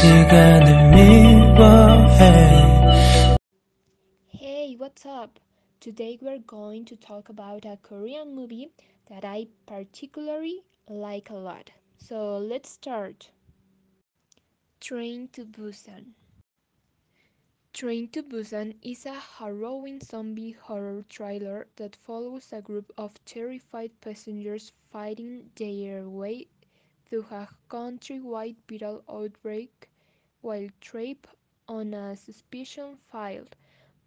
시간을 미워해 Hey, what's up? Today we're going to talk about a Korean movie that I particularly like a lot. So let's start. Train to Busan. Train to Busan is a harrowing zombie horror thriller that follows a group of terrified passengers fighting their way through a countrywide viral outbreak while trapped on a suspicion-filled,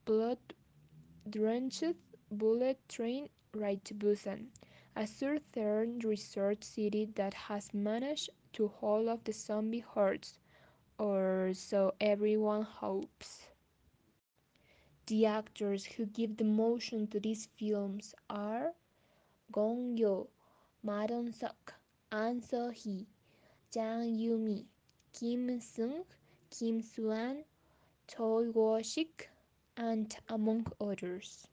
blood-drenched bullet train ride to Busan, a southern resort city that has managed to hold off the zombie hordes, or so everyone hopes. The actors who give the motion to these films are Gong Yoo, Ma Dong-seok, An So-hee, Jang Yoo-mi, Kim Seung, Kim Soo-an, Choi Woo-sik, and among others.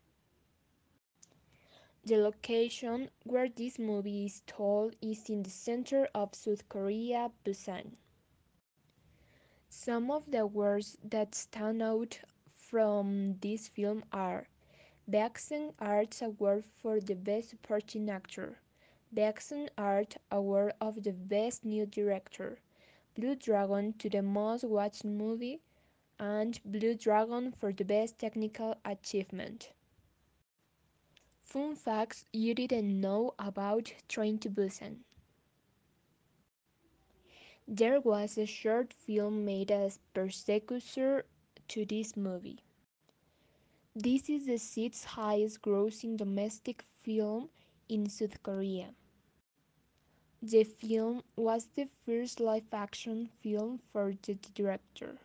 The location where this movie is told is in the center of South Korea, Busan. Some of the words that stand out from this film are Baeksang Arts Award for the Best Supporting Actor, Baeksang Art Award of the Best New Director, Blue Dragon to the Most Watched Movie, and Blue Dragon for the Best Technical Achievement. Fun facts you didn't know about Train to Busan. There was a short film made as precursor to this movie. This is the sixth highest grossing domestic film in South Korea. The film was the first live action film for the director.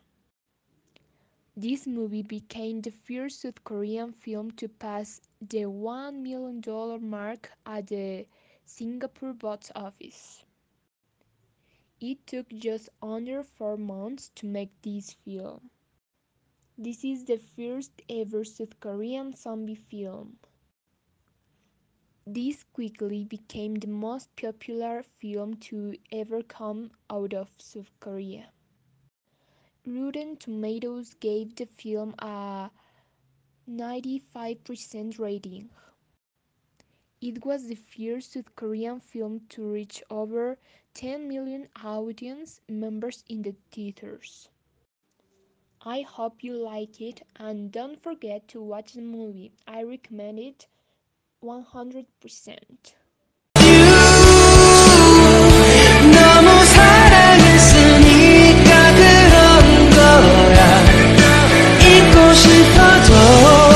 This movie became the first South Korean film to pass the $1 million mark at the Singapore box office. It took just under four months to make this film. This is the first ever South Korean zombie film. This quickly became the most popular film to ever come out of South Korea. Rotten Tomatoes gave the film a 95% rating. It was the first South Korean film to reach over 10 million audience members in the theaters. I hope you like it and don't forget to watch the movie. I recommend it 100%.